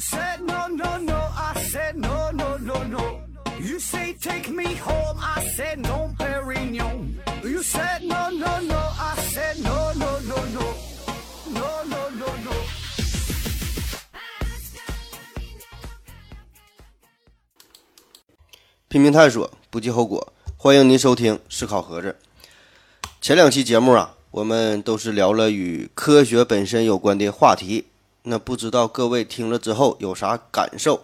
said no no no, I said no no no no. You say take me home, I said no, Perignon. You said no no no, I said no no no no, no no no no. 拼命探索，不计后果。欢迎您收听《思考盒子》。前两期节目啊，我们都是聊了与科学本身有关的话题。那不知道各位听了之后有啥感受？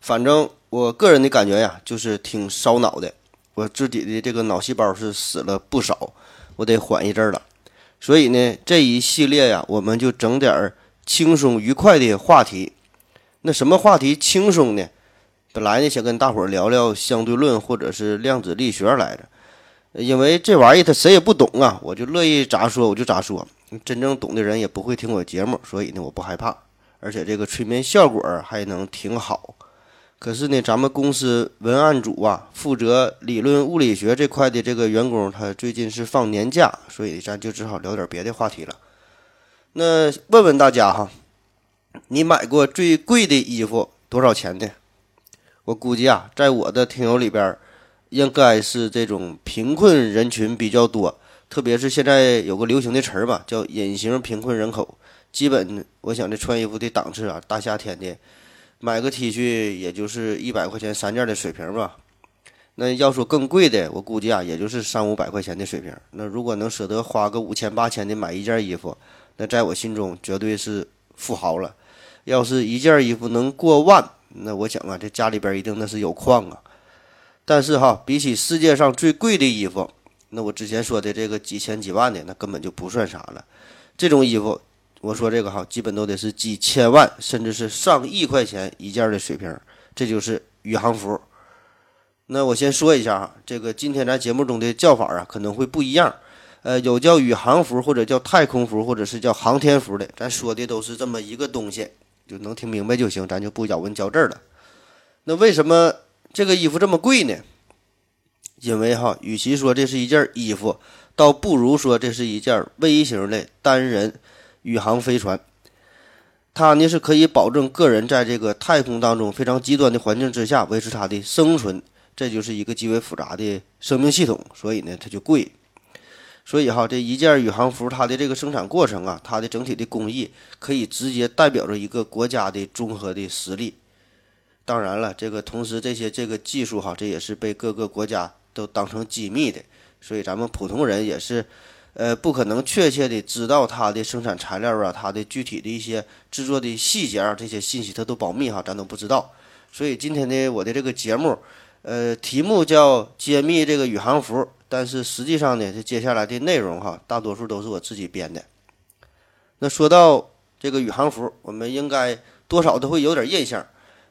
反正我个人的感觉呀，就是挺烧脑的。我自己的这个脑细胞是死了不少，我得缓一阵儿了。所以呢，这一系列呀，我们就整点儿轻松愉快的话题。那什么话题轻松呢？本来呢，想跟大伙儿聊聊相对论或者是量子力学来着，因为这玩意儿他谁也不懂啊，我就乐意咋说我就咋说。真正懂的人也不会听我节目，所以呢，我不害怕，而且这个催眠效果还能挺好。可是呢，咱们公司文案组啊，负责理论物理学这块的这个员工，他最近是放年假，所以咱就只好聊点别的话题了。那问问大家哈，你买过最贵的衣服多少钱的？我估计啊，在我的听友里边，应该是这种贫困人群比较多，特别是现在有个流行的词儿吧，叫“隐形贫困人口”。基本，我想这穿衣服的档次啊，大夏天的，买个 T 恤也就是一百块钱三件的水平吧。那要说更贵的，我估计啊，也就是三五百块钱的水平。那如果能舍得花个五千八千的买一件衣服，那在我心中绝对是富豪了。要是一件衣服能过万，那我想啊，这家里边一定那是有矿啊。但是哈，比起世界上最贵的衣服，那我之前说的这个几千几万的，那根本就不算啥了。这种衣服，我说这个哈，基本都得是几千万，甚至是上亿块钱一件的水平。这就是宇航服。那我先说一下哈，这个今天咱节目中的叫法啊，可能会不一样。呃，有叫宇航服，或者叫太空服，或者是叫航天服的，咱说的都是这么一个东西。就能听明白就行，咱就不咬文嚼字了。那为什么这个衣服这么贵呢？因为哈，与其说这是一件衣服，倒不如说这是一件微型的单人宇航飞船。它呢是可以保证个人在这个太空当中非常极端的环境之下维持它的生存，这就是一个极为复杂的生命系统，所以呢它就贵。所以哈，这一件宇航服，它的这个生产过程啊，它的整体的工艺，可以直接代表着一个国家的综合的实力。当然了，这个同时这些这个技术哈，这也是被各个国家都当成机密的，所以咱们普通人也是，呃，不可能确切的知道它的生产材料啊，它的具体的一些制作的细节啊，这些信息它都保密哈，咱都不知道。所以今天的我的这个节目，呃，题目叫揭秘这个宇航服。但是实际上呢，这接下来的内容哈，大多数都是我自己编的。那说到这个宇航服，我们应该多少都会有点印象。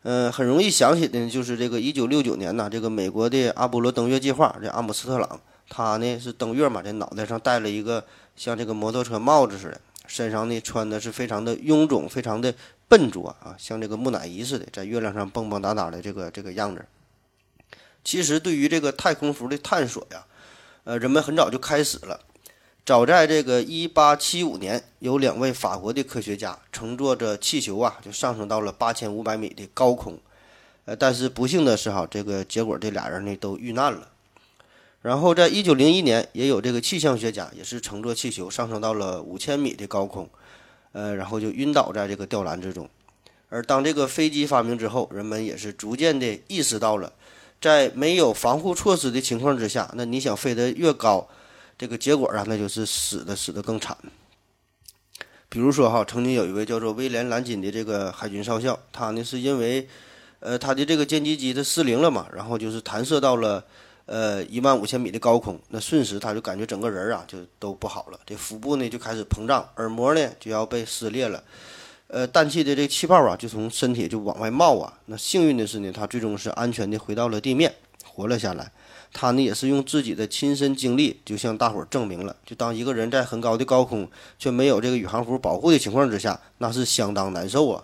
嗯，很容易想起的就是这个一九六九年呐，这个美国的阿波罗登月计划，这阿姆斯特朗他呢是登月嘛，这脑袋上戴了一个像这个摩托车帽子似的，身上呢穿的是非常的臃肿，非常的笨拙啊，像这个木乃伊似的，在月亮上蹦蹦哒哒的这个这个样子。其实对于这个太空服的探索呀。呃，人们很早就开始了。早在这个一八七五年，有两位法国的科学家乘坐着气球啊，就上升到了八千五百米的高空。呃，但是不幸的是哈，这个结果这俩人呢都遇难了。然后在一九零一年，也有这个气象学家也是乘坐气球上升到了五千米的高空，呃，然后就晕倒在这个吊篮之中。而当这个飞机发明之后，人们也是逐渐的意识到了。在没有防护措施的情况之下，那你想飞得越高，这个结果啊，那就是死的死的更惨。比如说哈，曾经有一位叫做威廉·兰金的这个海军少校，他呢是因为，呃，他的这个歼击机它失灵了嘛，然后就是弹射到了呃一万五千米的高空，那瞬时他就感觉整个人啊就都不好了，这腹部呢就开始膨胀，耳膜呢就要被撕裂了。呃，氮气的这气泡啊，就从身体就往外冒啊。那幸运的是呢，他最终是安全的回到了地面，活了下来。他呢也是用自己的亲身经历，就向大伙儿证明了，就当一个人在很高的高空却没有这个宇航服保护的情况之下，那是相当难受啊。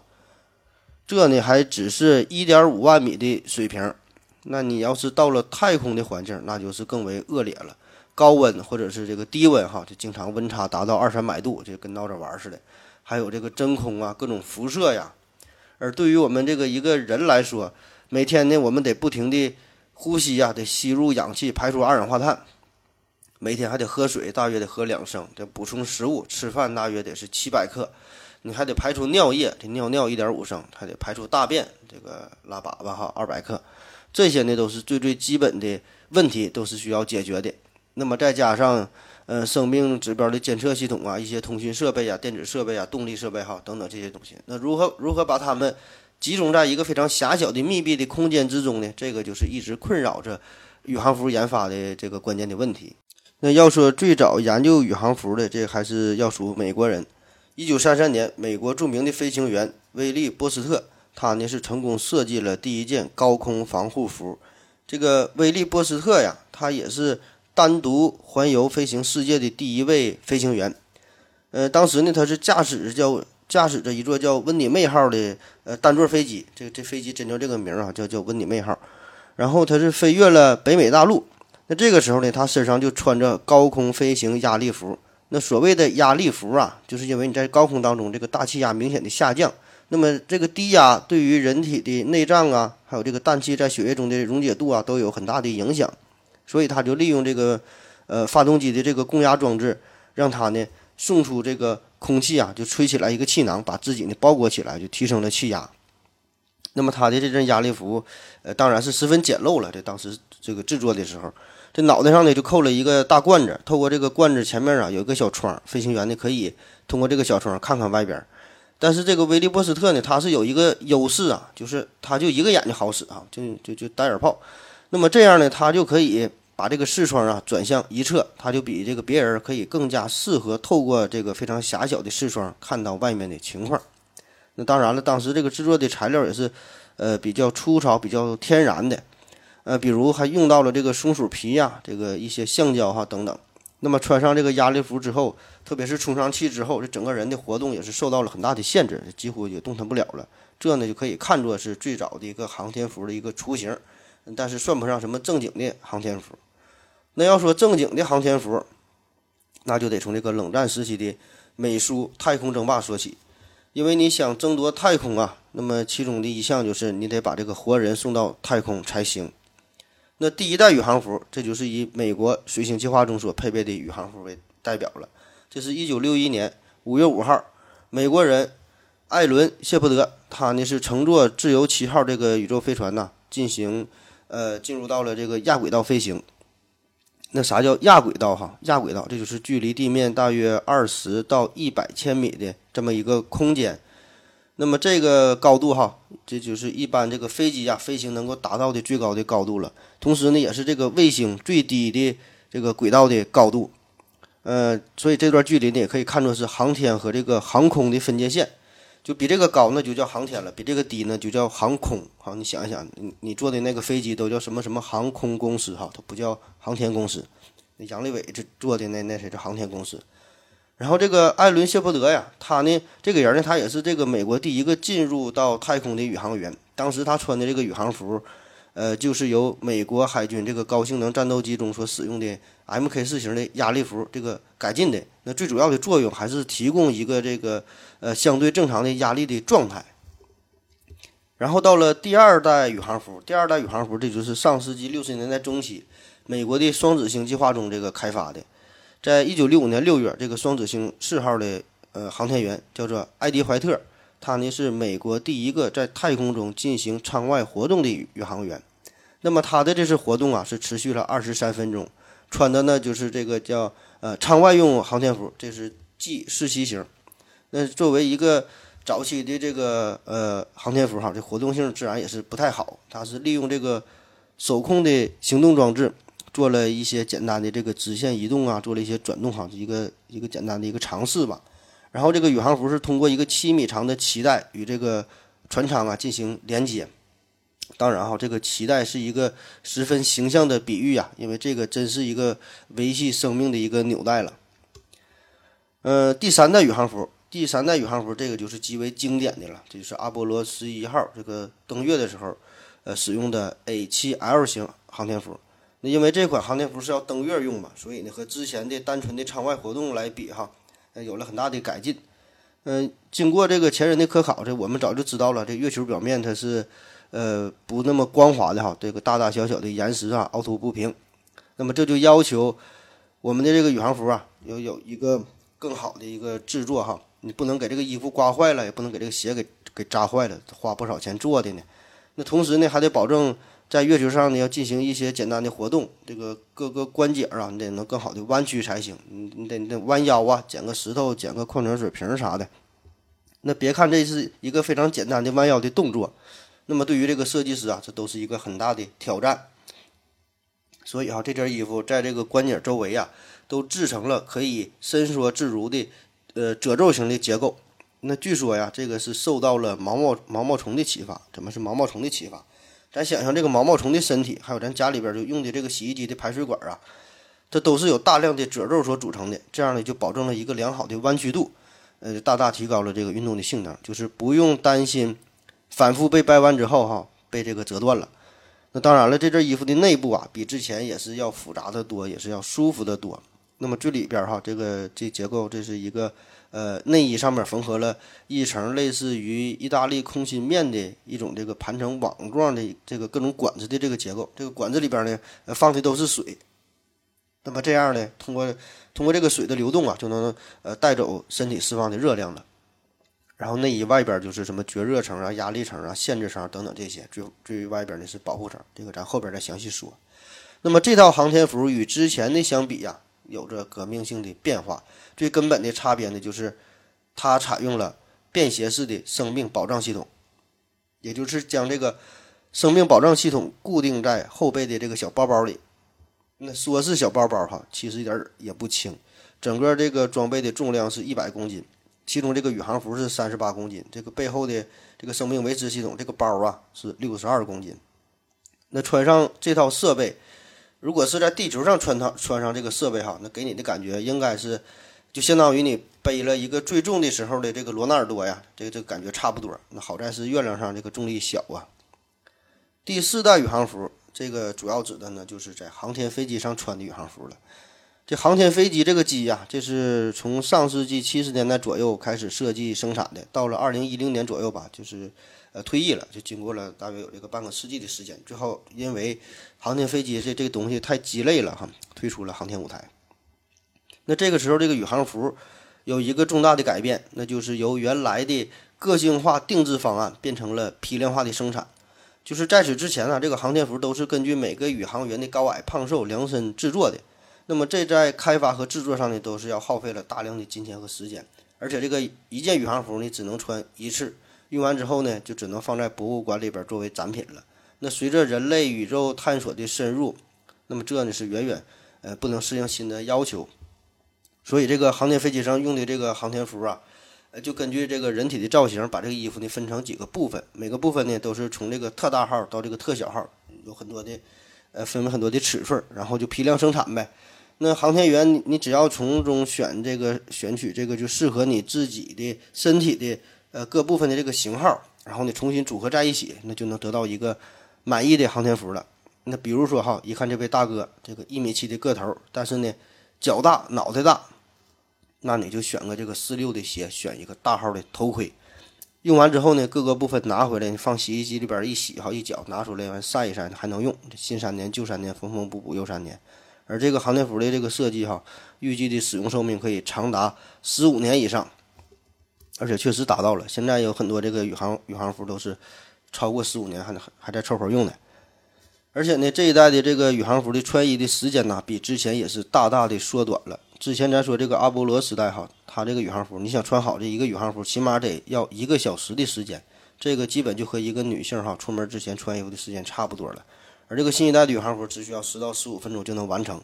这呢还只是一点五万米的水平，那你要是到了太空的环境，那就是更为恶劣了。高温或者是这个低温哈，就经常温差达到二三百度，就跟闹着玩似的。还有这个真空啊，各种辐射呀，而对于我们这个一个人来说，每天呢，我们得不停地呼吸呀，得吸入氧气，排出二氧化碳。每天还得喝水，大约得喝两升。得补充食物，吃饭大约得是七百克。你还得排出尿液，这尿尿一点五升，还得排出大便，这个拉粑粑哈二百克。这些呢都是最最基本的问题，都是需要解决的。那么再加上呃生命指标的监测系统啊，一些通讯设备啊、电子设备啊、动力设备哈等等这些东西，那如何如何把它们集中在一个非常狭小的密闭的空间之中呢？这个就是一直困扰着宇航服研发的这个关键的问题。那要说最早研究宇航服的，这还是要数美国人。一九三三年，美国著名的飞行员威利·波斯特，他呢是成功设计了第一件高空防护服。这个威利·波斯特呀，他也是单独环游飞行世界的第一位飞行员。呃，当时呢，他是驾驶叫驾驶着一座叫温妮妹号的呃单座飞机，这个这飞机真叫这个名啊，叫叫温妮妹号。然后他是飞越了北美大陆。那这个时候呢，他身上就穿着高空飞行压力服。那所谓的压力服啊，就是因为你在高空当中，这个大气压明显的下降，那么这个低压对于人体的内脏啊，还有这个氮气在血液中的溶解度啊，都有很大的影响。所以他就利用这个呃发动机的这个供压装置，让它呢送出这个空气啊，就吹起来一个气囊，把自己呢包裹起来，就提升了气压。那么他的这件压力服，呃，当然是十分简陋了。这当时这个制作的时候。这脑袋上呢就扣了一个大罐子，透过这个罐子前面啊有一个小窗，飞行员呢可以通过这个小窗看看外边。但是这个威利波斯特呢，他是有一个优势啊，就是他就一个眼睛好使啊，就就就单眼炮。那么这样呢，他就可以把这个视窗啊转向一侧，他就比这个别人可以更加适合透过这个非常狭小的视窗看到外面的情况。那当然了，当时这个制作的材料也是呃比较粗糙、比较天然的。呃，比如还用到了这个松鼠皮呀，这个一些橡胶哈等等。那么穿上这个压力服之后，特别是充上气之后，这整个人的活动也是受到了很大的限制，几乎也动弹不了了。这呢就可以看作是最早的一个航天服的一个雏形，但是算不上什么正经的航天服。那要说正经的航天服，那就得从这个冷战时期的美苏太空争霸说起，因为你想争夺太空啊，那么其中的一项就是你得把这个活人送到太空才行。那第一代宇航服，这就是以美国水星计划中所配备的宇航服为代表了。这是一九六一年五月五号，美国人艾伦谢泼德，他呢是乘坐自由七号这个宇宙飞船呐，进行呃进入到了这个亚轨道飞行。那啥叫亚轨道哈？亚轨道这就是距离地面大约二十到一百千米的这么一个空间。那么这个高度哈，这就是一般这个飞机呀飞行能够达到的最高的高度了。同时呢，也是这个卫星最低的这个轨道的高度。呃，所以这段距离呢，也可以看作是航天和这个航空的分界线。就比这个高，那就叫航天了；比这个低呢，就叫航空。好，你想一想，你你坐的那个飞机都叫什么什么航空公司哈，它不叫航天公司。那杨利伟这坐的那那谁是航天公司？然后这个艾伦谢泼德呀，他呢这个人呢，他也是这个美国第一个进入到太空的宇航员。当时他穿的这个宇航服，呃，就是由美国海军这个高性能战斗机中所使用的 Mk 四型的压力服这个改进的。那最主要的作用还是提供一个这个呃相对正常的压力的状态。然后到了第二代宇航服，第二代宇航服这就是上世纪六十年代中期美国的双子星计划中这个开发的。在一九六五年六月，这个双子星四号的呃航天员叫做艾迪怀特，他呢是美国第一个在太空中进行舱外活动的宇航员。那么他的这次活动啊是持续了二十三分钟，穿的呢就是这个叫呃舱外用航天服，这是 G 四七型。那作为一个早期的这个呃航天服哈，这活动性自然也是不太好。它是利用这个手控的行动装置。做了一些简单的这个直线移动啊，做了一些转动哈，一个一个简单的一个尝试吧。然后这个宇航服是通过一个七米长的脐带与这个船舱啊进行连接。当然哈，这个脐带是一个十分形象的比喻啊，因为这个真是一个维系生命的一个纽带了。呃，第三代宇航服，第三代宇航服这个就是极为经典的了，这就是阿波罗十一号这个登月的时候，呃，使用的 A7L 型航天服。那因为这款航天服是要登月用嘛，所以呢和之前的单纯的舱外活动来比哈，呃有了很大的改进。嗯，经过这个前人的科考，这我们早就知道了，这月球表面它是呃不那么光滑的哈，这个大大小小的岩石啊凹凸不平。那么这就要求我们的这个宇航服啊，要有一个更好的一个制作哈。你不能给这个衣服刮坏了，也不能给这个鞋给给扎坏了，花不少钱做的呢。那同时呢，还得保证在月球上呢要进行一些简单的活动，这个各个关节啊，你得能更好的弯曲才行。你你得你得弯腰啊，捡个石头，捡个矿泉水瓶啥的。那别看这是一个非常简单的弯腰的动作，那么对于这个设计师啊，这都是一个很大的挑战。所以啊，这件衣服在这个关节周围啊，都制成了可以伸缩自如的。呃，褶皱型的结构，那据说呀，这个是受到了毛毛毛毛虫的启发。怎么是毛毛虫的启发？咱想想这个毛毛虫的身体，还有咱家里边就用的这个洗衣机的排水管啊，这都是有大量的褶皱所组成的。这样呢，就保证了一个良好的弯曲度，呃，大大提高了这个运动的性能，就是不用担心反复被掰弯之后哈被这个折断了。那当然了，这件衣服的内部啊，比之前也是要复杂的多，也是要舒服的多。那么最里边哈，这个这结构，这是一个呃内衣上面缝合了一层类似于意大利空心面的一种这个盘成网状的这个各种管子的这个结构。这个管子里边呢，放的都是水。那么这样呢，通过通过这个水的流动啊，就能呃带走身体释放的热量了。然后内衣外边就是什么绝热层啊、压力层啊、限制层等等这些。最最外边呢是保护层，这个咱后边再详细说。那么这套航天服与之前的相比呀。有着革命性的变化，最根本的差别呢，就是它采用了便携式的生命保障系统，也就是将这个生命保障系统固定在后背的这个小包包里。那说是小包包哈，其实一点儿也不轻，整个这个装备的重量是一百公斤，其中这个宇航服是三十八公斤，这个背后的这个生命维持系统这个包啊是六十二公斤。那穿上这套设备。如果是在地球上穿上穿上这个设备哈，那给你的感觉应该是，就相当于你背了一个最重的时候的这个罗纳尔多呀，这个这个感觉差不多。那好在是月亮上这个重力小啊。第四代宇航服，这个主要指的呢就是在航天飞机上穿的宇航服了。这航天飞机这个机呀，这是从上世纪七十年代左右开始设计生产的，到了二零一零年左右吧，就是。呃，退役了，就经过了大约有这个半个世纪的时间，最后因为航天飞机这这个东西太鸡肋了哈，退出了航天舞台。那这个时候，这个宇航服有一个重大的改变，那就是由原来的个性化定制方案变成了批量化的生产。就是在此之前呢，这个航天服都是根据每个宇航员的高矮胖瘦量身制作的。那么这在开发和制作上呢，都是要耗费了大量的金钱和时间，而且这个一件宇航服呢，只能穿一次。用完之后呢，就只能放在博物馆里边作为展品了。那随着人类宇宙探索的深入，那么这呢是远远呃不能适应新的要求。所以这个航天飞机上用的这个航天服啊，呃就根据这个人体的造型，把这个衣服呢分成几个部分，每个部分呢都是从这个特大号到这个特小号，有很多的呃分为很多的尺寸，然后就批量生产呗。那航天员你你只要从中选这个选取这个就适合你自己的身体的。呃，各部分的这个型号，然后呢重新组合在一起，那就能得到一个满意的航天服了。那比如说哈，一看这位大哥，这个一米七的个头，但是呢脚大脑袋大，那你就选个这个四六的鞋，选一个大号的头盔。用完之后呢，各个部分拿回来，你放洗衣机里边一洗，哈一搅，拿出来完晒一晒还能用。新三年旧三年，缝缝补补又三年。而这个航天服的这个设计哈，预计的使用寿命可以长达十五年以上。而且确实达到了，现在有很多这个宇航宇航服都是超过十五年还还在凑合用的。而且呢，这一代的这个宇航服的穿衣的时间呢，比之前也是大大的缩短了。之前咱说这个阿波罗时代哈，它这个宇航服，你想穿好这一个宇航服，起码得要一个小时的时间，这个基本就和一个女性哈出门之前穿衣服的时间差不多了。而这个新一代的宇航服只需要十到十五分钟就能完成。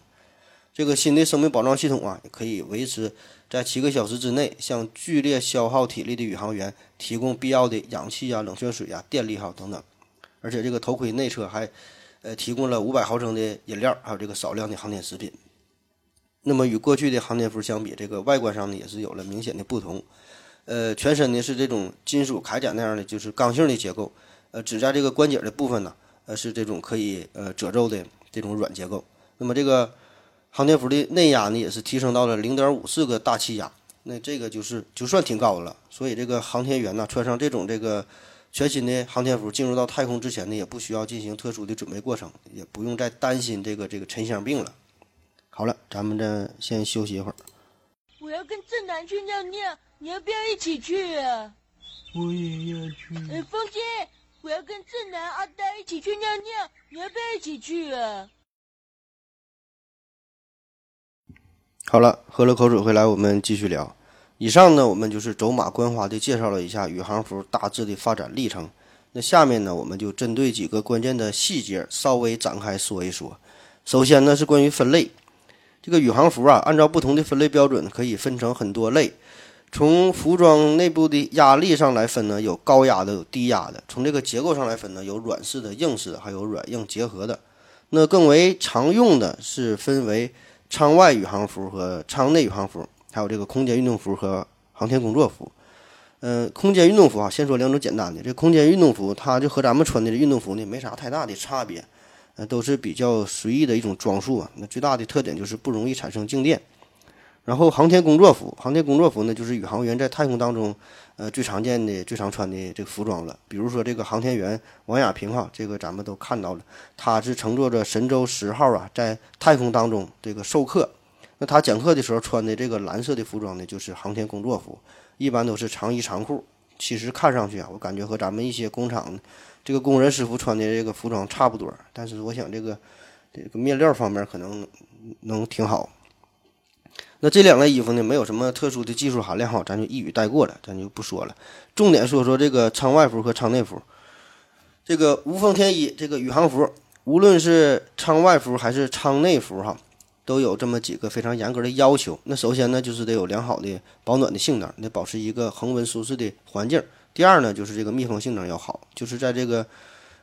这个新的生命保障系统啊，也可以维持。在七个小时之内，向剧烈消耗体力的宇航员提供必要的氧气啊、冷却水啊、电力哈等等，而且这个头盔内侧还呃提供了五百毫升的饮料，还有这个少量的航天食品。那么与过去的航天服相比，这个外观上呢也是有了明显的不同。呃，全身呢是这种金属铠甲那样的，就是刚性的结构。呃，只在这个关节的部分呢，呃是这种可以呃褶皱的这种软结构。那么这个。航天服的内压呢，也是提升到了零点五四个大气压。那这个就是就算挺高了。所以这个航天员呢，穿上这种这个全新的航天服，进入到太空之前呢，也不需要进行特殊的准备过程，也不用再担心这个这个沉香病了。好了，咱们这先休息一会儿。我要跟正南去尿尿，你要不要一起去啊？我也要去。呃，风姐，我要跟正南、阿呆一起去尿尿，你要不要一起去啊？好了，喝了口水回来，我们继续聊。以上呢，我们就是走马观花的介绍了一下宇航服大致的发展历程。那下面呢，我们就针对几个关键的细节稍微展开说一说。首先呢，是关于分类。这个宇航服啊，按照不同的分类标准，可以分成很多类。从服装内部的压力上来分呢，有高压的，有低压的。从这个结构上来分呢，有软式的、硬式的，还有软硬结合的。那更为常用的是分为舱外宇航服和舱内宇航服。还有这个空间运动服和航天工作服，嗯，空间运动服啊，先说两种简单的。这空间运动服，它就和咱们穿的运动服呢没啥太大的差别，呃，都是比较随意的一种装束啊。那最大的特点就是不容易产生静电。然后航天工作服，航天工作服呢，就是宇航员在太空当中，呃，最常见的、最常穿的这个服装了。比如说这个航天员王亚平哈，这个咱们都看到了，他是乘坐着神舟十号啊，在太空当中这个授课。那他讲课的时候穿的这个蓝色的服装呢，就是航天工作服，一般都是长衣长裤。其实看上去啊，我感觉和咱们一些工厂这个工人师傅穿的这个服装差不多。但是我想这个这个面料方面可能能挺好。那这两类衣服呢，没有什么特殊的技术含量哈，咱就一语带过了，咱就不说了。重点说说这个舱外服和舱内服。这个无缝天衣这个宇航服，无论是舱外服还是舱内服哈。都有这么几个非常严格的要求。那首先呢，就是得有良好的保暖的性能，得保持一个恒温舒适的环境。第二呢，就是这个密封性能要好，就是在这个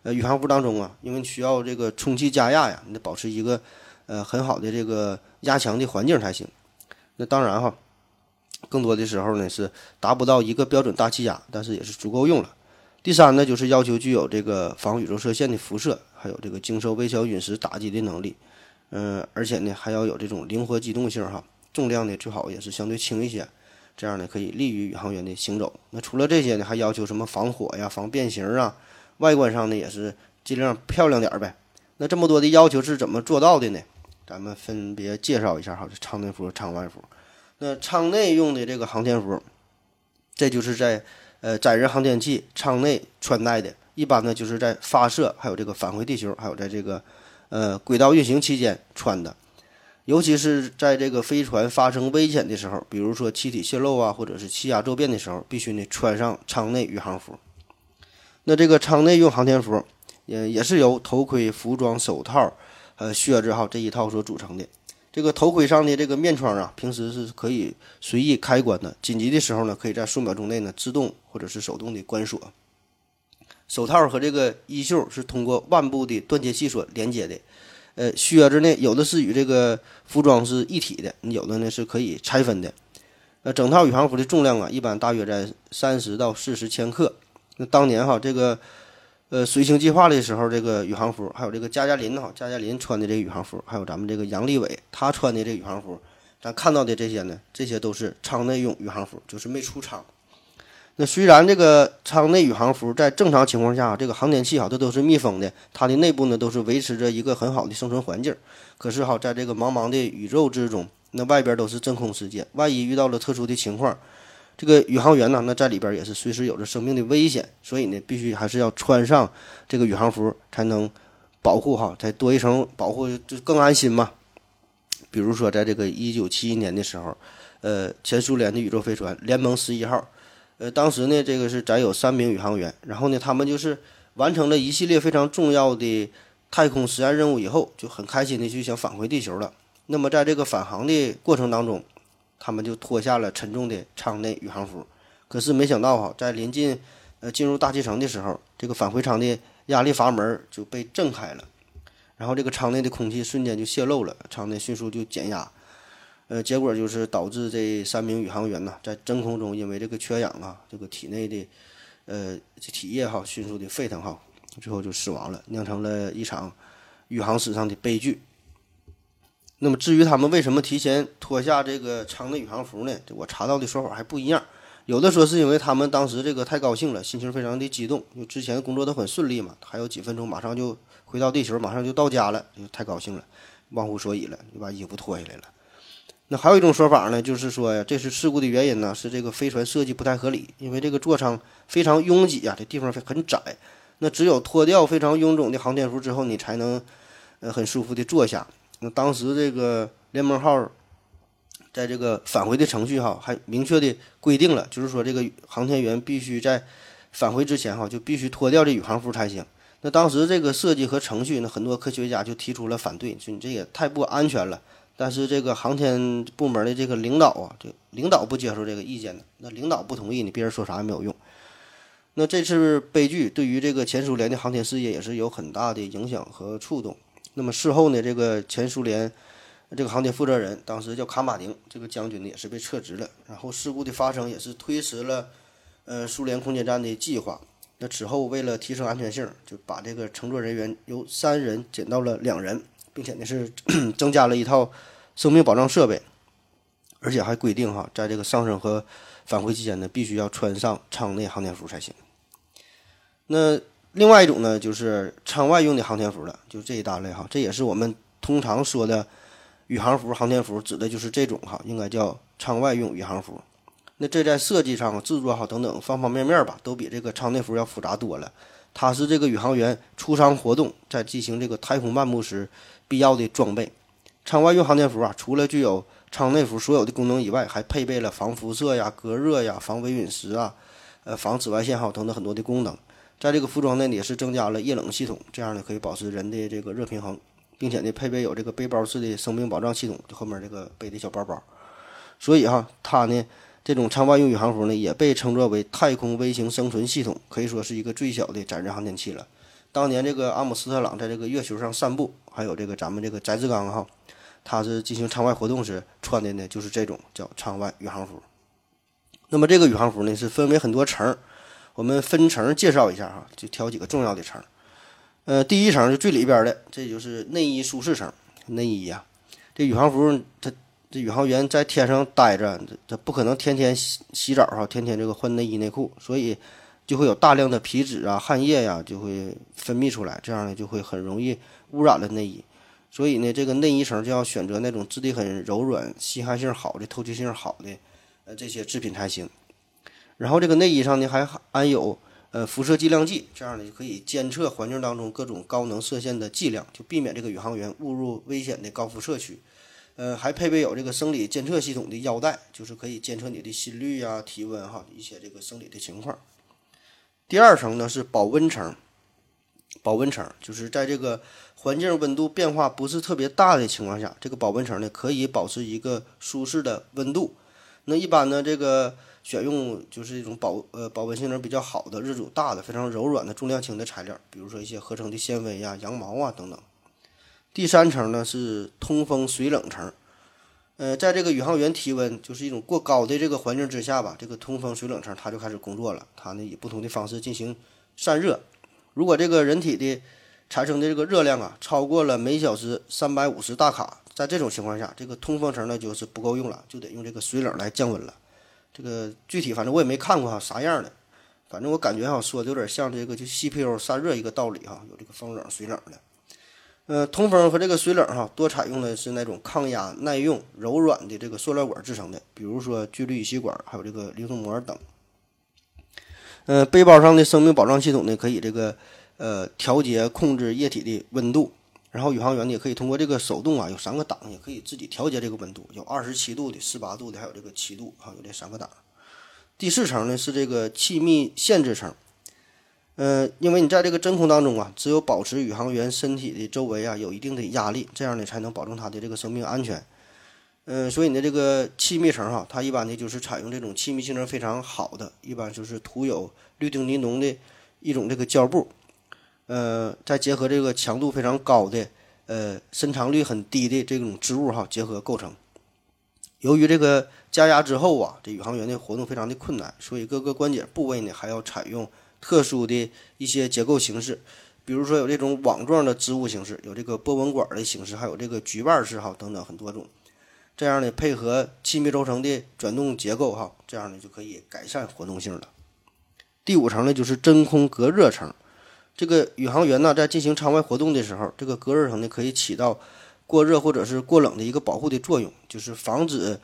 呃宇航服当中啊，因为需要这个充气加压呀，你得保持一个呃很好的这个压强的环境才行。那当然哈，更多的时候呢是达不到一个标准大气压，但是也是足够用了。第三呢，就是要求具有这个防宇宙射线的辐射，还有这个经受微小陨石打击的能力。嗯，而且呢，还要有这种灵活机动性哈，重量呢最好也是相对轻一些，这样呢可以利于宇航员的行走。那除了这些呢，还要求什么防火呀、防变形啊，外观上呢也是尽量漂亮点儿呗。那这么多的要求是怎么做到的呢？咱们分别介绍一下哈，这舱内服、舱外服。那舱内用的这个航天服，这就是在呃载人航天器舱内穿戴的，一般呢就是在发射、还有这个返回地球、还有在这个。呃，轨道运行期间穿的，尤其是在这个飞船发生危险的时候，比如说气体泄漏啊，或者是气压骤变的时候，必须呢穿上舱内宇航服。那这个舱内用航天服，也也是由头盔、服装、手套、呃靴子哈这一套所组成的。这个头盔上的这个面窗啊，平时是可以随意开关的，紧急的时候呢，可以在数秒钟内呢自动或者是手动的关锁。手套和这个衣袖是通过腕部的断接器所连接的，呃，靴子呢，有的是与这个服装是一体的，有的呢是可以拆分的。呃，整套宇航服的重量啊，一般大约在三十到四十千克。那当年哈，这个呃随行计划的时候，这个宇航服，还有这个加加林哈，加加林穿的这个宇航服，还有咱们这个杨利伟他穿的这宇航服，咱看到的这些呢，这些都是舱内用宇航服，就是没出舱。那虽然这个舱内宇航服在正常情况下，这个航天器哈，这都是密封的，它的内部呢都是维持着一个很好的生存环境。可是哈，在这个茫茫的宇宙之中，那外边都是真空世界，万一遇到了特殊的情况，这个宇航员呢，那在里边也是随时有着生命的危险。所以呢，必须还是要穿上这个宇航服，才能保护哈，才多一层保护就更安心嘛。比如说，在这个一九七一年的时候，呃，前苏联的宇宙飞船联盟十一号。呃，当时呢，这个是载有三名宇航员，然后呢，他们就是完成了一系列非常重要的太空实验任务以后，就很开心的就想返回地球了。那么，在这个返航的过程当中，他们就脱下了沉重的舱内宇航服。可是没想到哈，在临近呃进入大气层的时候，这个返回舱的压力阀门就被震开了，然后这个舱内的空气瞬间就泄漏了，舱内迅速就减压。呃，结果就是导致这三名宇航员呢，在真空中因为这个缺氧啊，这个体内的呃体液哈迅速的沸腾哈，最后就死亡了，酿成了一场宇航史上的悲剧。那么至于他们为什么提前脱下这个舱内宇航服呢？我查到的说法还不一样。有的说是因为他们当时这个太高兴了，心情非常的激动，因为之前工作都很顺利嘛，还有几分钟马上就回到地球，马上就到家了，就太高兴了，忘乎所以了，就把衣服脱下来了。那还有一种说法呢，就是说呀，这是事故的原因呢，是这个飞船设计不太合理，因为这个座舱非常拥挤啊，这地方很窄，那只有脱掉非常臃肿的航天服之后，你才能呃很舒服的坐下。当时这个联盟号。在这个返回的程序哈，还明确的规定了，就是说这个航天员必须在返回之前哈，就必须脱掉这宇航服才行。那当时这个设计和程序呢，很多科学家就提出了反对，说你这也太不安全了。但是这个航天部门的这个领导啊，这领导不接受这个意见的，那领导不同意，你别人说啥也没有用。那这次悲剧对于这个前苏联的航天事业也是有很大的影响和触动。那么事后呢，这个前苏联。这个航天负责人当时叫卡马宁，这个将军呢也是被撤职了。然后事故的发生也是推迟了，呃，苏联空间站的计划。那此后为了提升安全性，就把这个乘坐人员由三人减到了两人，并且呢是 增加了一套生命保障设备，而且还规定哈，在这个上升和返回期间呢，必须要穿上舱内航天服才行。那另外一种呢，就是舱外用的航天服了，就这一大类哈，这也是我们通常说的。宇航服、航天服指的就是这种哈，应该叫舱外用宇航服。那这在设计上、制作哈等等方方面面吧，都比这个舱内服要复杂多了。它是这个宇航员出舱活动，在进行这个太空漫步时必要的装备。舱外用航天服啊，除了具有舱内服所有的功能以外，还配备了防辐射呀、隔热呀、防微陨石啊、呃防紫外线哈等等很多的功能。在这个服装内也是增加了液冷系统，这样呢可以保持人的这个热平衡。并且呢，配备有这个背包式的生命保障系统，就后面这个背的小包包。所以哈，它呢这种舱外用宇航服呢，也被称作为太空微型生存系统，可以说是一个最小的载人航天器了。当年这个阿姆斯特朗在这个月球上散步，还有这个咱们这个翟志刚哈，他是进行舱外活动时穿的呢，就是这种叫舱外宇航服。那么这个宇航服呢，是分为很多层，我们分层介绍一下哈，就挑几个重要的层。呃，第一层是最里边的，这就是内衣舒适层。内衣呀，这宇航服，它这宇航员在天上待着，这不可能天天洗洗澡哈，天天这个换内衣内裤，所以就会有大量的皮脂啊、汗液呀，就会分泌出来，这样呢就会很容易污染了内衣。所以呢，这个内衣层就要选择那种质地很柔软、吸汗性好的、透气性好的呃这些制品才行。然后这个内衣上呢还含有。呃，辐射剂量计，这样呢就可以监测环境当中各种高能射线的剂量，就避免这个宇航员误入危险的高辐射区。呃，还配备有这个生理监测系统的腰带，就是可以监测你的心率呀、体温哈一些这个生理的情况。第二层呢是保温层，保温层就是在这个环境温度变化不是特别大的情况下，这个保温层呢可以保持一个舒适的温度。那一般呢这个。选用就是一种保呃保温性能比较好的、日阻大的、非常柔软的、重量轻的材料，比如说一些合成的纤维呀、羊毛啊等等。第三层呢是通风水冷层，呃，在这个宇航员体温就是一种过高的这个环境之下吧，这个通风水冷层它就开始工作了，它呢以不同的方式进行散热。如果这个人体的产生的这个热量啊超过了每小时三百五十大卡，在这种情况下，这个通风层呢就是不够用了，就得用这个水冷来降温了。这个具体反正我也没看过哈，啥样的？反正我感觉哈，说的有点像这个就 CPU 散热一个道理哈，有这个风冷水冷的。呃，通风和这个水冷哈，多采用的是那种抗压、耐用、柔软的这个塑料管制成的，比如说聚氯乙烯管，还有这个零松膜等。呃，背包上的生命保障系统呢，可以这个呃调节控制液体的温度。然后宇航员呢也可以通过这个手动啊，有三个档，也可以自己调节这个温度，有二十七度的、十八度的，还有这个七度啊，有这三个档。第四层呢是这个气密限制层，嗯，因为你在这个真空当中啊，只有保持宇航员身体的周围啊有一定的压力，这样呢才能保证他的这个生命安全。嗯，所以呢这个气密层哈，它一般呢就是采用这种气密性能非常好的，一般就是涂有氯丁尼龙的一种这个胶布。呃，再结合这个强度非常高的，呃，伸长率很低的这种织物哈，结合构成。由于这个加压之后啊，这宇航员的活动非常的困难，所以各个关节部位呢还要采用特殊的一些结构形式，比如说有这种网状的织物形式，有这个波纹管的形式，还有这个菊瓣式哈等等很多种。这样呢，配合气密轴承的转动结构哈，这样呢就可以改善活动性了。第五层呢就是真空隔热层。这个宇航员呢在进行舱外活动的时候，这个隔热层呢可以起到过热或者是过冷的一个保护的作用，就是防止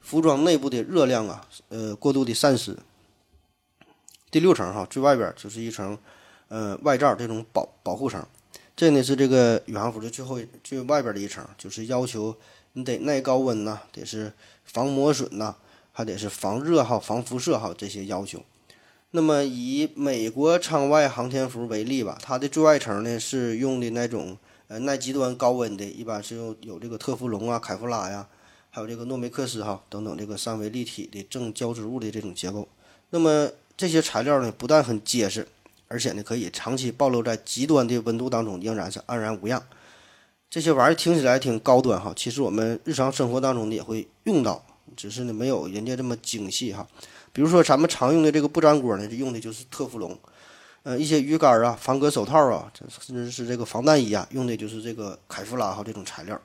服装内部的热量啊呃过度的散失。第六层哈，最外边就是一层。呃，外罩这种保保护层，这呢是这个宇航服的最后最外边的一层，就是要求你得耐高温呐，得是防磨损呐，还得是防热哈、防辐射哈这些要求。那么以美国舱外航天服为例吧，它的最外层呢是用的那种呃耐极端高温的，一般是有有这个特氟龙啊、凯夫拉呀，还有这个诺梅克斯哈等等这个三维立体的正胶织物的这种结构。那么这些材料呢，不但很结实。而且呢，可以长期暴露在极端的温度当中，仍然是安然无恙。这些玩意儿听起来挺高端哈，其实我们日常生活当中也会用到，只是呢没有人家这么精细哈。比如说咱们常用的这个不粘锅呢，用的就是特氟龙。呃，一些鱼竿啊、防割手套啊，甚至是这个防弹衣啊，用的就是这个凯夫拉哈这种材料。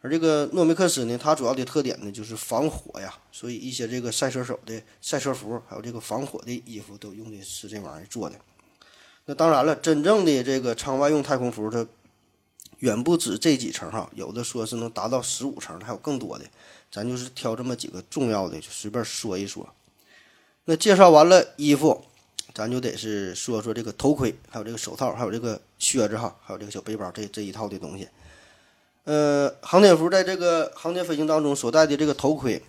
而这个诺梅克斯呢，它主要的特点呢就是防火呀，所以一些这个赛车手的赛车服，还有这个防火的衣服，都用的是这玩意儿做的。那当然了，真正的这个舱外用太空服，它远不止这几层哈，有的说是能达到十五层，还有更多的。咱就是挑这么几个重要的，就随便说一说。那介绍完了衣服，咱就得是说说这个头盔，还有这个手套，还有这个靴子哈，还有这个小背包这这一套的东西。呃，航天服在这个航天飞行当中所戴的这个头盔，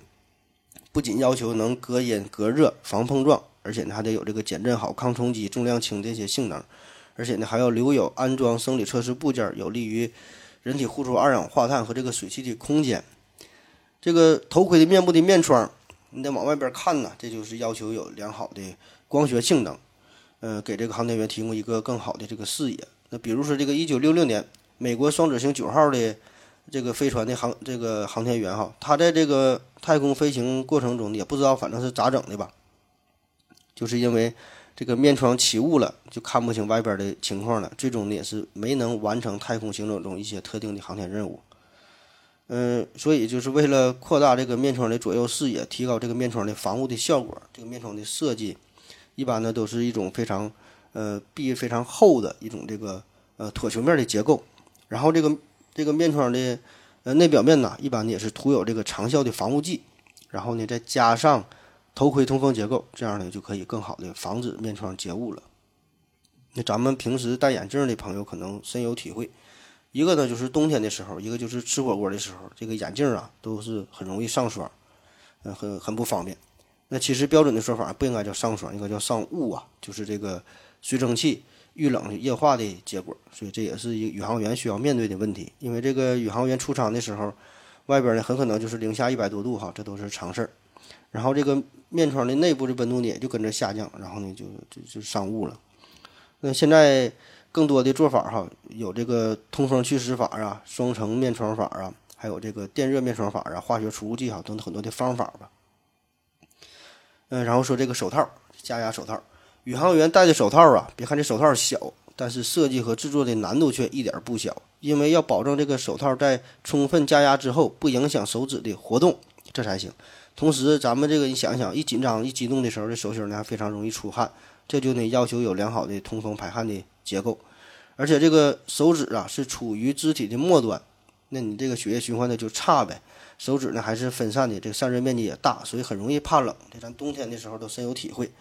不仅要求能隔音、隔热、防碰撞。而且呢，还得有这个减震好、抗冲击、重量轻这些性能，而且呢，还要留有安装生理测试部件，有利于人体呼出二氧化碳和这个水汽的空间。这个头盔的面部的面窗，你得往外边看呢，这就是要求有良好的光学性能，呃，给这个航天员提供一个更好的这个视野。那比如说这个一九六六年，美国双子星九号的这个飞船的航这个航天员哈，他在这个太空飞行过程中也不知道反正是咋整的吧。就是因为这个面窗起雾了，就看不清外边的情况了，最终呢也是没能完成太空行走中一些特定的航天任务。嗯，所以就是为了扩大这个面窗的左右视野，提高这个面窗的防雾的效果，这个面窗的设计一般呢都是一种非常呃壁非常厚的一种这个呃椭球面的结构，然后这个这个面窗的呃内表面呢一般呢也是涂有这个长效的防雾剂，然后呢再加上。头盔通风结构，这样呢就可以更好的防止面窗结雾了。那咱们平时戴眼镜的朋友可能深有体会，一个呢就是冬天的时候，一个就是吃火锅的时候，这个眼镜啊都是很容易上霜，嗯，很很不方便。那其实标准的说法不应该叫上霜，应该叫上雾啊，就是这个水蒸气遇冷液化的结果。所以这也是宇航员需要面对的问题，因为这个宇航员出舱的时候，外边呢很可能就是零下一百多度哈，这都是常事儿。然后这个面窗的内部的温度呢也就跟着下降，然后呢就就就上雾了。那现在更多的做法哈，有这个通风去湿法啊、双层面窗法啊，还有这个电热面窗法啊、化学除雾剂哈等等很多的方法吧。嗯，然后说这个手套，加压手套，宇航员戴的手套啊，别看这手套小，但是设计和制作的难度却一点不小，因为要保证这个手套在充分加压之后不影响手指的活动，这才行。同时，咱们这个你想想，一紧张、一激动的时候，这手心呢非常容易出汗，这就呢要求有良好的通风排汗的结构。而且这个手指啊是处于肢体的末端，那你这个血液循环的就差呗。手指呢还是分散的，这个散热面积也大，所以很容易怕冷。这咱冬天的时候都深有体会。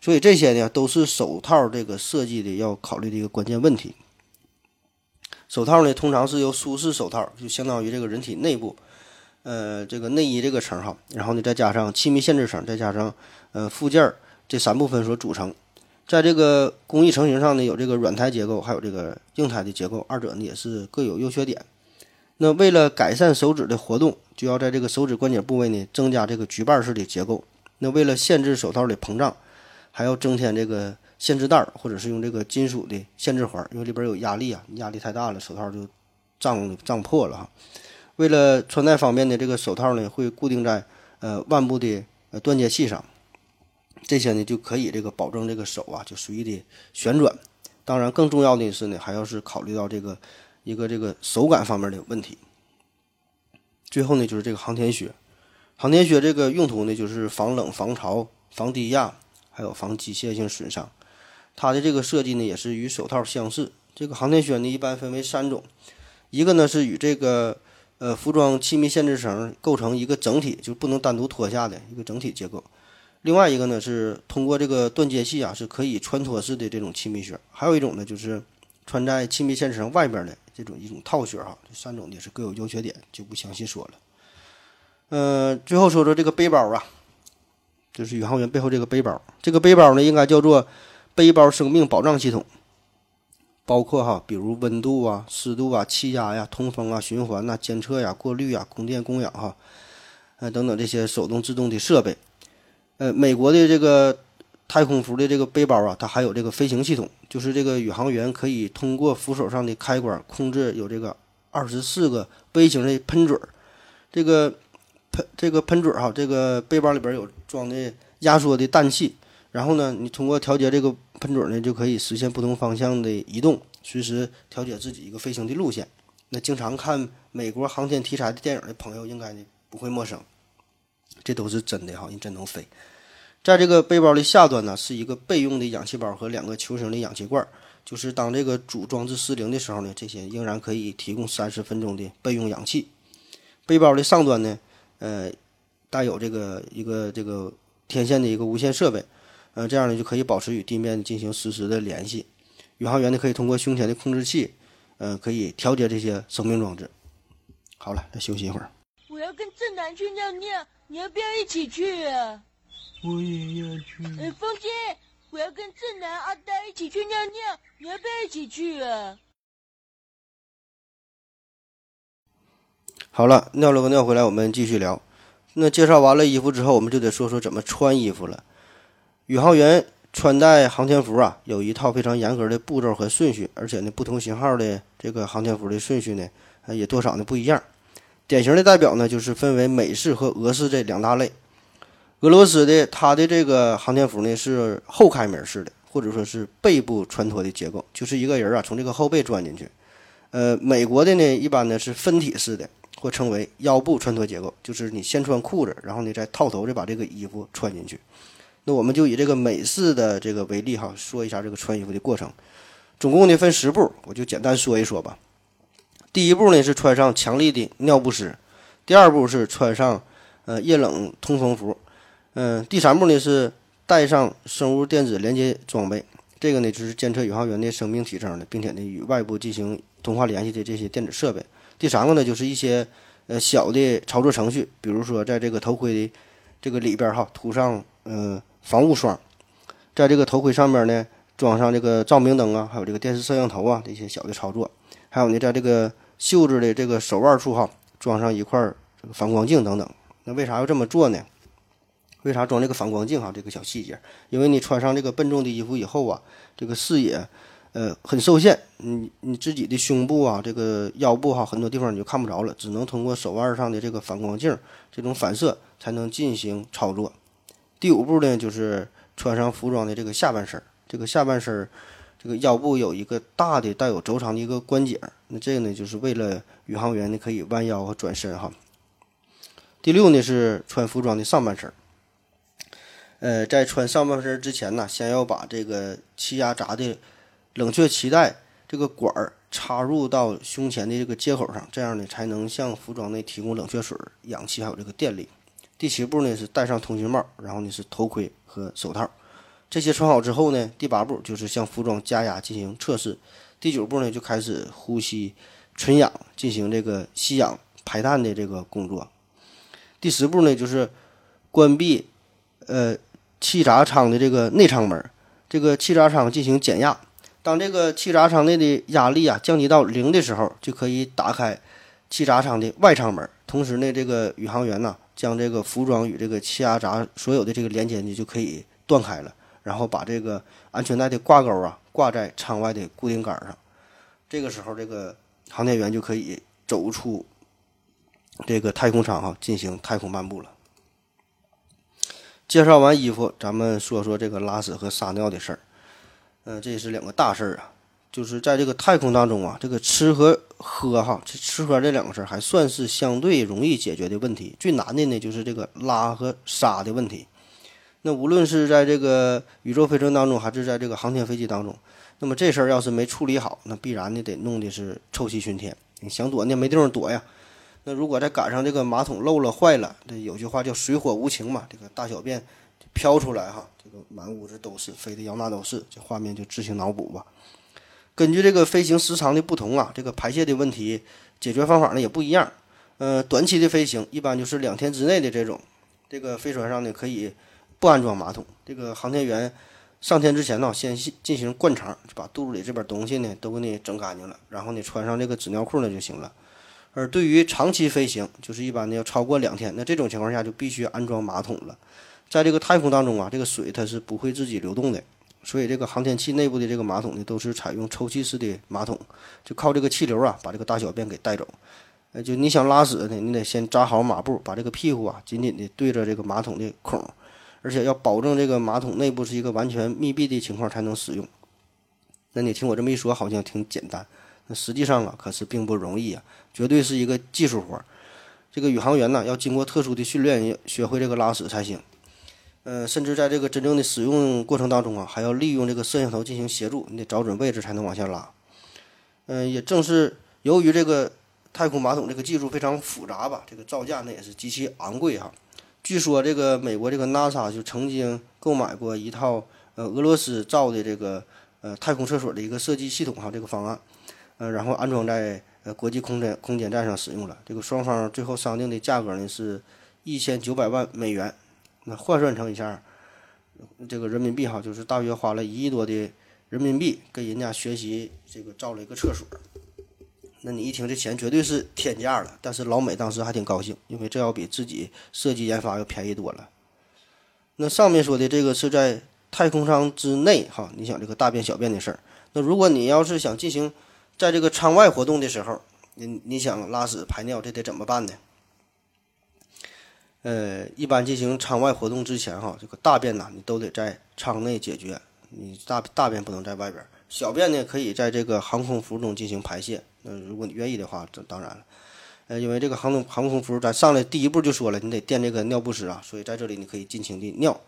所以这些呢都是手套这个设计的要考虑的一个关键问题。手套呢通常是由舒适手套，就相当于这个人体内部。呃，这个内衣这个层哈，然后呢再加上气密限制层，再加上呃附件这三部分所组成，在这个工艺成型上呢，有这个软胎结构，还有这个硬胎的结构，二者呢也是各有优缺点。那为了改善手指的活动，就要在这个手指关节部位呢增加这个菊瓣式的结构。那为了限制手套的膨胀，还要增添这个限制带，或者是用这个金属的限制环，因为里边有压力啊，压力太大了，手套就胀胀破了哈。为了穿戴方便的这个手套呢，会固定在呃腕部的呃断接器上，这些呢就可以这个保证这个手啊就随意的旋转，当然，更重要的是呢，还要是考虑到这个一个这个手感方面的问题。最后呢，就是这个航天靴。航天靴这个用途呢，就是防冷、防潮、防低压，还有防机械性损伤。它的这个设计呢，也是与手套相似。这个航天靴呢，一般分为三种，一个呢是与这个呃服装气密限制绳构成一个整体，就不能单独脱下的一个整体结构。另外一个呢是通过这个断接器啊，是可以穿脱式的这种气密靴。还有一种呢，就是穿在气密线绳外边的这种一种套靴哈。这三种也是各有优缺点，就不详细说了。嗯，最后说说这个背包啊，就是宇航员背后这个背包。这个背包呢，应该叫做背包生命保障系统，包括哈，比如温度啊、湿度啊、气压呀、通风啊、循环呐、监测呀、过滤呀、供电供氧哈，呃等等这些手动自动的设备。呃，美国的这个太空服的这个背包啊，它还有这个飞行系统，就是这个宇航员可以通过扶手上的开关控制有这个二十四个微型的喷嘴儿，这个。喷这个喷嘴儿哈，这个背包里边有装的压缩的氮气，然后呢，你通过调节这个喷嘴儿呢，就可以实现不同方向的移动，随时调节自己一个飞行的路线。那经常看美国航天题材的电影的朋友，应该呢不会陌生，这都是真的哈，人真能飞。在这个背包的下端呢，是一个备用的氧气包和两个球形的氧气罐，就是当这个主装置失灵的时候呢，这些仍然可以提供三十分钟的备用氧气。背包的上端呢。呃，带有这个一个这个天线的一个无线设备，呃，这样呢就可以保持与地面进行实时的联系。宇航员呢可以通过胸前的控制器，呃，可以调节这些生命装置。好了，再休息一会儿。我要跟正南去尿尿，你要不要一起去啊？我也要去。哎，风姐，我要跟正南、阿呆一起去尿尿，你要不要一起去啊？好了，尿了个尿回来，我们继续聊。那介绍完了衣服之后，我们就得说说怎么穿衣服了。宇航员穿戴航天服啊，有一套非常严格的步骤和顺序，而且呢，不同型号的这个航天服的顺序呢，呃，也多少呢不一样。典型的代表呢，就是分为美式和俄式这两大类。俄罗斯的它的这个航天服呢是后开门式的，或者说是背部穿脱的结构，就是一个人啊从这个后背钻进去。呃，美国的呢一般呢是分体式的。或称为腰部穿脱结构，就是你先穿裤子，然后呢再套头，再把这个衣服穿进去。那我们就以这个美式的这个为例哈，说一下这个穿衣服的过程。总共呢分十步，我就简单说一说吧。第一步呢是穿上强力的尿不湿，第二步是穿上呃液冷通风服，嗯，第三步呢是带上生物电子连接装备，这个呢就是监测宇航员的生命体征的，并且呢与外部进行通话联系的这些电子设备。第三个呢，就是一些呃小的操作程序，比如说在这个头盔的这个里边哈涂上呃防雾霜，在这个头盔上面呢装上这个照明灯啊，还有这个电视摄像头啊这些小的操作，还有呢在这个袖子的这个手腕处哈装上一块这个反光镜等等。那为啥要这么做呢？为啥装这个反光镜哈？这个小细节，因为你穿上这个笨重的衣服以后啊，这个视野。呃，很受限，你你自己的胸部啊，这个腰部哈，很多地方你就看不着了，只能通过手腕上的这个反光镜这种反射才能进行操作。第五步呢，就是穿上服装的这个下半身，这个下半身这个腰部有一个大的带有轴长的一个关节，那这个呢，就是为了宇航员呢可以弯腰和转身哈。第六呢是穿服装的上半身，呃，在穿上半身之前呢，先要把这个气压闸的冷却脐带这个管儿插入到胸前的这个接口上，这样呢才能向服装内提供冷却水、氧气还有这个电力。第七步呢是戴上通讯帽，然后呢是头盔和手套。这些穿好之后呢，第八步就是向服装加压进行测试。第九步呢就开始呼吸纯氧，进行这个吸氧排氮的这个工作。第十步呢就是关闭呃气闸舱的这个内舱门，这个气闸舱进行减压。当这个气闸舱内的压力啊降低到零的时候，就可以打开气闸舱的外舱门。同时呢，这个宇航员呢将这个服装与这个气压闸所有的这个连接呢就可以断开了，然后把这个安全带的挂钩啊挂在舱外的固定杆上。这个时候，这个航天员就可以走出这个太空舱哈，进行太空漫步了。介绍完衣服，咱们说说这个拉屎和撒尿的事儿。嗯，这是两个大事儿啊。就是在这个太空当中啊，这个吃和喝哈，这吃喝这两个事儿还算是相对容易解决的问题。最难的呢，就是这个拉和撒的问题。那无论是在这个宇宙飞船当中，还是在这个航天飞机当中，那么这事儿要是没处理好，那必然的得弄的是臭气熏天。你想躲呢，没地方躲呀。那如果再赶上这个马桶漏了坏了，这有句话叫水火无情嘛，这个大小便飘出来哈，这个满屋子都是，飞的羊那都是，这画面就自行脑补吧。根据这个飞行时长的不同啊，这个排泄的问题解决方法呢也不一样。呃，短期的飞行一般就是两天之内的这种，这个飞船上呢可以不安装马桶。这个航天员上天之前呢，先进行灌肠，把肚子里这边东西呢都给你整干净了，然后呢穿上这个纸尿裤呢就行了。而对于长期飞行，就是一般的要超过两天，那这种情况下就必须安装马桶了。在这个太空当中啊，这个水它是不会自己流动的。所以这个航天器内部的这个马桶呢，都是采用抽气式的马桶，就靠这个气流啊，把这个大小便给带走。呃，就你想拉屎呢，你得先扎好马步，把这个屁股啊紧紧的对着这个马桶的孔，而且要保证这个马桶内部是一个完全密闭的情况才能使用。那你听我这么一说，好像挺简单，那实际上啊可是并不容易啊，绝对是一个技术活儿。这个宇航员呢，要经过特殊的训练，学会这个拉屎才行。呃，甚至在这个真正的使用过程当中啊，还要利用这个摄像头进行协助，你得找准位置才能往下拉。嗯，也正是由于这个太空马桶这个技术非常复杂吧，这个造价呢也是极其昂贵哈。据说这个美国这个 NASA 就曾经购买过一套呃俄罗斯造的这个呃太空厕所的一个设计系统哈，这个方案，呃，然后安装在呃国际空间空间站上使用了。这个双方最后商定的价格呢是一千九百万美元。那换算成一下，这个人民币哈，就是大约花了一亿多的人民币跟人家学习这个造了一个厕所。那你一听这钱绝对是天价了，但是老美当时还挺高兴，因为这要比自己设计研发要便宜多了。那上面说的这个是在太空舱之内哈，你想这个大便小便的事儿。那如果你要是想进行在这个舱外活动的时候，你你想拉屎排尿，这得怎么办呢？呃，一般进行舱外活动之前，哈，这个大便呐，你都得在舱内解决，你大大便不能在外边。小便呢，可以在这个航空服中进行排泄。那如果你愿意的话，这当然了。呃，因为这个航空航空服，咱上来第一步就说了，你得垫这个尿不湿啊，所以在这里你可以尽情的尿。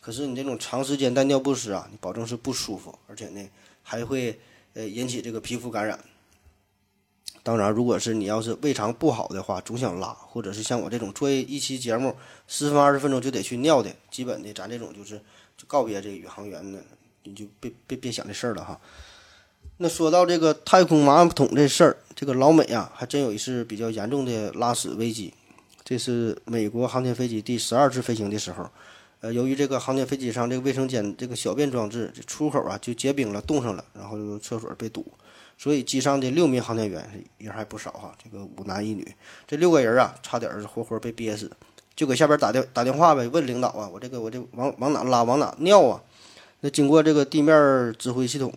可是你这种长时间带尿不湿啊，你保证是不舒服，而且呢，还会呃引起这个皮肤感染。当然，如果是你要是胃肠不好的话，总想拉，或者是像我这种做一期节目十分二十分钟就得去尿的，基本的咱这种就是就告别这个宇航员的，你就别别别想这事儿了哈。那说到这个太空马桶这事儿，这个老美啊还真有一次比较严重的拉屎危机。这是美国航天飞机第十二次飞行的时候，呃，由于这个航天飞机上这个卫生间这个小便装置这出口啊就结冰了，冻上了，然后厕所被堵。所以机上的六名航天员人还不少哈，这个五男一女，这六个人啊，差点是活活被憋死，就给下边打电打电话呗，问领导啊，我这个我这往往哪拉，往哪尿啊？那经过这个地面指挥系统，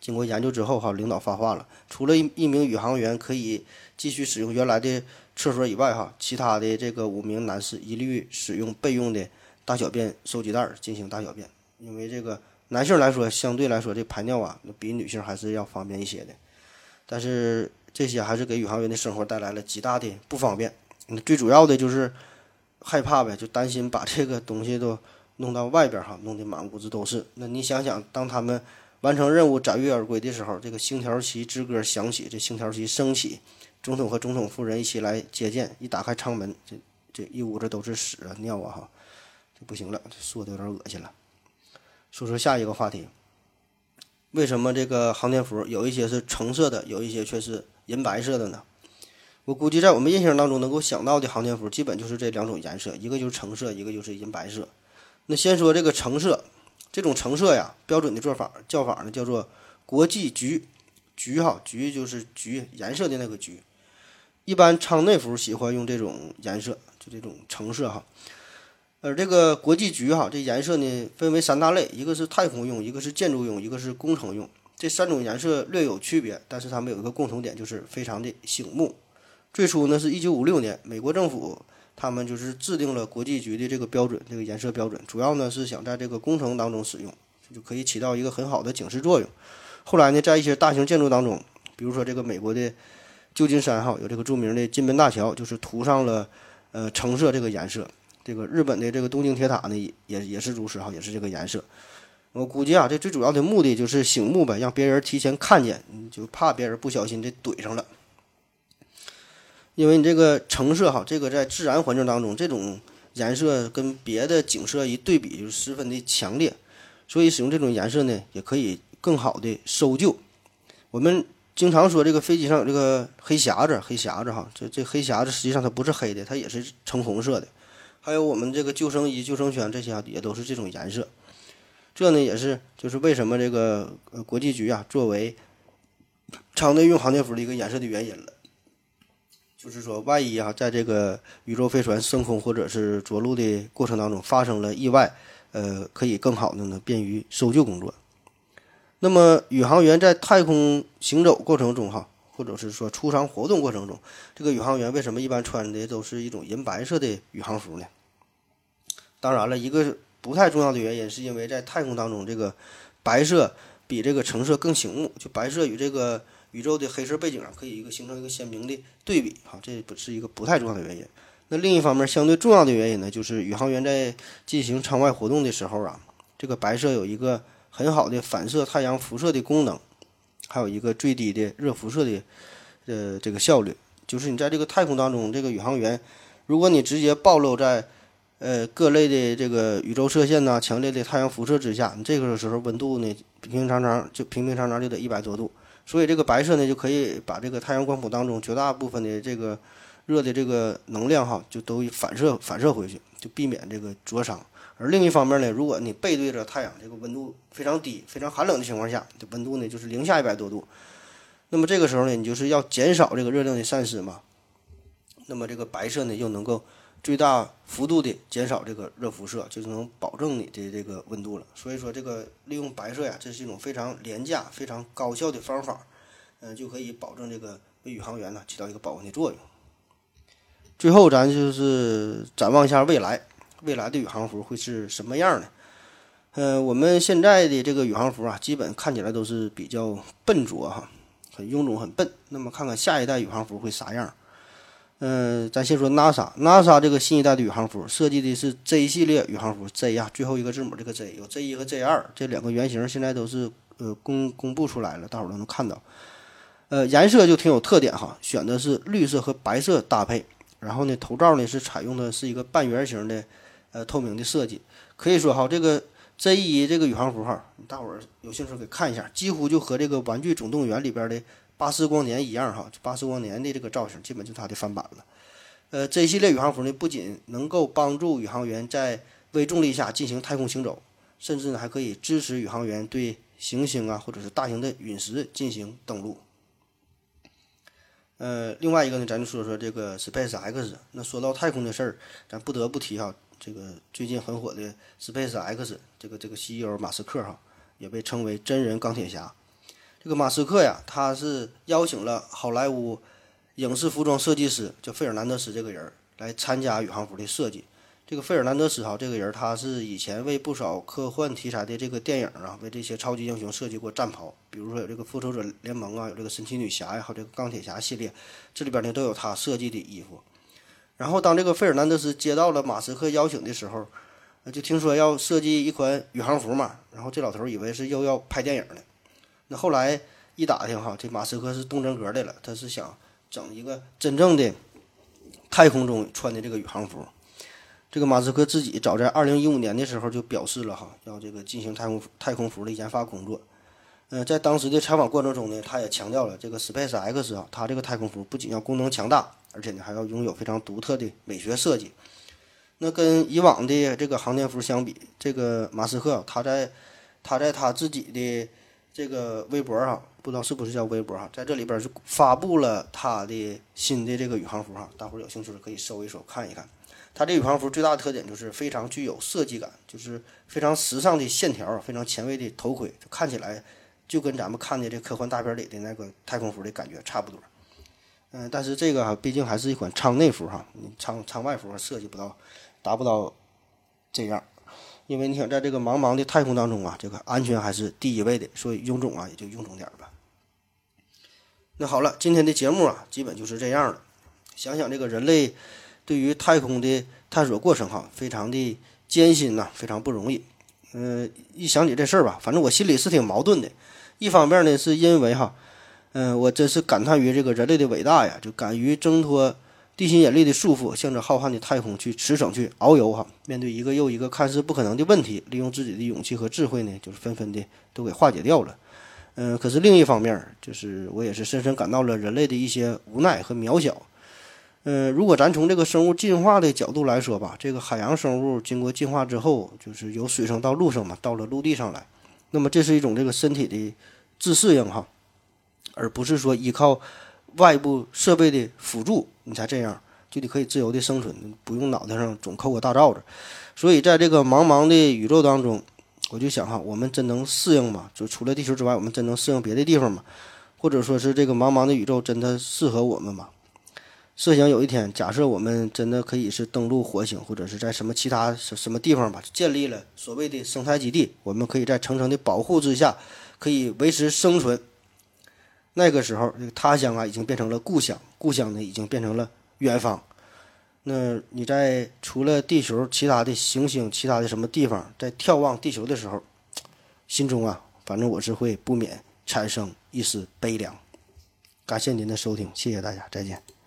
经过研究之后哈，领导发话了，除了一一名宇航员可以继续使用原来的厕所以外哈，其他的这个五名男士一律使用备用的大小便收集袋进行大小便，因为这个。男性来说，相对来说这排尿啊，比女性还是要方便一些的。但是这些还是给宇航员的生活带来了极大的不方便。最主要的就是害怕呗，就担心把这个东西都弄到外边哈，弄得满屋子都是。那你想想，当他们完成任务载誉而归的时候，这个星条旗之歌响起，这星条旗升起，总统和总统夫人一起来接见，一打开舱门，这这一屋子都是屎啊尿啊哈，就不行了，说的有点恶心了。说说下一个话题，为什么这个航天服有一些是橙色的，有一些却是银白色的呢？我估计在我们印象当中能够想到的航天服，基本就是这两种颜色，一个就是橙色，一个就是银白色。那先说这个橙色，这种橙色呀，标准的做法叫法呢叫做国际橘，橘哈，橘就是橘颜色的那个橘。一般舱内服喜欢用这种颜色，就这种橙色哈。而这个国际橘哈，这颜色呢分为三大类，一个是太空用，一个是建筑用，一个是工程用。这三种颜色略有区别，但是它们有一个共同点，就是非常的醒目。最初呢是一九五六年，美国政府他们就是制定了国际局的这个标准，这个颜色标准，主要呢是想在这个工程当中使用，就可以起到一个很好的警示作用。后来呢，在一些大型建筑当中，比如说这个美国的旧金山哈，有这个著名的金门大桥，就是涂上了呃橙色这个颜色。这个日本的这个东京铁塔呢，也也是如此哈，也是这个颜色。我估计啊，这最主要的目的就是醒目呗，让别人提前看见，就怕别人不小心这怼上了。因为你这个橙色哈，这个在自然环境当中，这种颜色跟别的景色一对比，就十分的强烈，所以使用这种颜色呢，也可以更好的搜救。我们经常说这个飞机上有这个黑匣子，黑匣子哈，这这黑匣子实际上它不是黑的，它也是橙红色的。还有我们这个救生衣、救生圈这些也都是这种颜色。这呢也是就是为什么这个国际局啊作为常内用航天服的一个颜色的原因了。就是说，万一啊，在这个宇宙飞船升空或者是着陆的过程当中发生了意外，呃，可以更好的呢便于搜救工作。那么，宇航员在太空行走过程中哈，或者是说出舱活动过程中，这个宇航员为什么一般穿的都是一种银白色的宇航服呢？当然了，一个不太重要的原因是因为在太空当中，这个白色比这个橙色更醒目，就白色与这个。宇宙的黑色背景啊，可以一个形成一个鲜明的对比，哈，这不是一个不太重要的原因。那另一方面，相对重要的原因呢，就是宇航员在进行舱外活动的时候啊，这个白色有一个很好的反射太阳辐射的功能，还有一个最低的热辐射的呃这个效率。就是你在这个太空当中，这个宇航员，如果你直接暴露在呃各类的这个宇宙射线呐、强烈的太阳辐射之下，你这个时候温度呢，平平常常就平平常常就得一百多度。所以这个白色呢，就可以把这个太阳光谱当中绝大部分的这个热的这个能量哈，就都反射反射回去，就避免这个灼伤。而另一方面呢，如果你背对着太阳，这个温度非常低、非常寒冷的情况下，这温度呢就是零下一百多度。那么这个时候呢，你就是要减少这个热量的散失嘛。那么这个白色呢，又能够。最大幅度的减少这个热辐射，就是能保证你的这个温度了。所以说，这个利用白色呀，这是一种非常廉价、非常高效的方法，嗯，就可以保证这个为宇航员呢起到一个保温的作用。最后，咱就是展望一下未来，未来的宇航服会是什么样的？嗯，我们现在的这个宇航服啊，基本看起来都是比较笨拙哈，很臃肿、很笨。那么，看看下一代宇航服会啥样？嗯，咱先说 NASA，NASA 这个新一代的宇航服设计的是 Z 系列宇航服，Z 呀，最后一个字母这个 Z 有 Z 一和 Z 二这两个原型，现在都是呃公公布出来了，大伙都能看到。呃，颜色就挺有特点哈，选的是绿色和白色搭配，然后呢，头罩呢是采用的是一个半圆形的呃透明的设计，可以说哈，这个 Z 一这个宇航服哈，大伙有兴趣可以看一下，几乎就和这个《玩具总动员》里边的。巴斯光年一样哈，巴斯光年的这个造型基本就它的翻版了。呃这一系列宇航服呢，不仅能够帮助宇航员在微重力下进行太空行走，甚至呢还可以支持宇航员对行星啊或者是大型的陨石进行登陆。呃，另外一个呢，咱就说说这个 Space X。那说到太空的事儿，咱不得不提哈，这个最近很火的 Space X，这个这个 CEO 马斯克哈，也被称为真人钢铁侠。这个马斯克呀，他是邀请了好莱坞影视服装设计师叫费尔南德斯这个人来参加宇航服的设计。这个费尔南德斯哈，这个人他是以前为不少科幻题材的这个电影啊，为这些超级英雄设计过战袍，比如说有这个复仇者联盟啊，有这个神奇女侠呀，还有这个钢铁侠系列，这里边呢都有他设计的衣服。然后当这个费尔南德斯接到了马斯克邀请的时候，就听说要设计一款宇航服嘛，然后这老头以为是又要拍电影呢。那后来一打听哈，这马斯克是动真格的了，他是想整一个真正的太空中穿的这个宇航服。这个马斯克自己早在二零一五年的时候就表示了哈，要这个进行太空太空服的研发工作。嗯，在当时的采访过程中呢，他也强调了这个 Space X 啊，它这个太空服不仅要功能强大，而且呢还要拥有非常独特的美学设计。那跟以往的这个航天服相比，这个马斯克他在他在他自己的这个微博哈，不知道是不是叫微博哈，在这里边是发布了他的新的这个宇航服哈，大伙儿有兴趣可以搜一搜看一看。它这宇航服最大的特点就是非常具有设计感，就是非常时尚的线条，非常前卫的头盔，看起来就跟咱们看的这科幻大片里的那个太空服的感觉差不多。嗯，但是这个哈毕竟还是一款舱内服哈，你舱舱外服设计不到，达不到这样。因为你想在这个茫茫的太空当中啊，这个安全还是第一位的，所以臃肿啊也就臃肿点儿吧。那好了，今天的节目啊，基本就是这样了。想想这个人类对于太空的探索过程哈，非常的艰辛呐、非常不容易。嗯、一想起这事儿吧，反正我心里是挺矛盾的。一方面呢，是因为哈，嗯、我真是感叹于这个人类的伟大呀，就敢于挣脱地心引力的束缚，向着浩瀚的太空去驰骋、去遨游哈。面对一个又一个看似不可能的问题，利用自己的勇气和智慧呢，就是纷纷的都给化解掉了。嗯、可是另一方面，就是我也是深深感到了人类的一些无奈和渺小。嗯、如果咱从这个生物进化的角度来说吧，这个海洋生物经过进化之后，就是由水生到陆生嘛，到了陆地上来，那么这是一种这个身体的自适应哈，而不是说依靠外部设备的辅助，你才这样就得可以自由的生存，不用脑袋上总扣个大罩子。所以在这个茫茫的宇宙当中，我就想哈，我们真能适应吗？就除了地球之外，我们真能适应别的地方吗？或者说是这个茫茫的宇宙真的适合我们吗？设想有一天，假设我们真的可以是登陆火星，或者是在什么其他什什么地方吧，建立了所谓的生态基地，我们可以在层层的保护之下，可以维持生存。那个时候，这个他乡啊，已经变成了故乡，故乡呢，已经变成了远方。那你在除了地球其他的行星、其他的什么地方，在眺望地球的时候，心中啊，反正我是会不免产生一丝悲凉。感谢您的收听，谢谢大家，再见。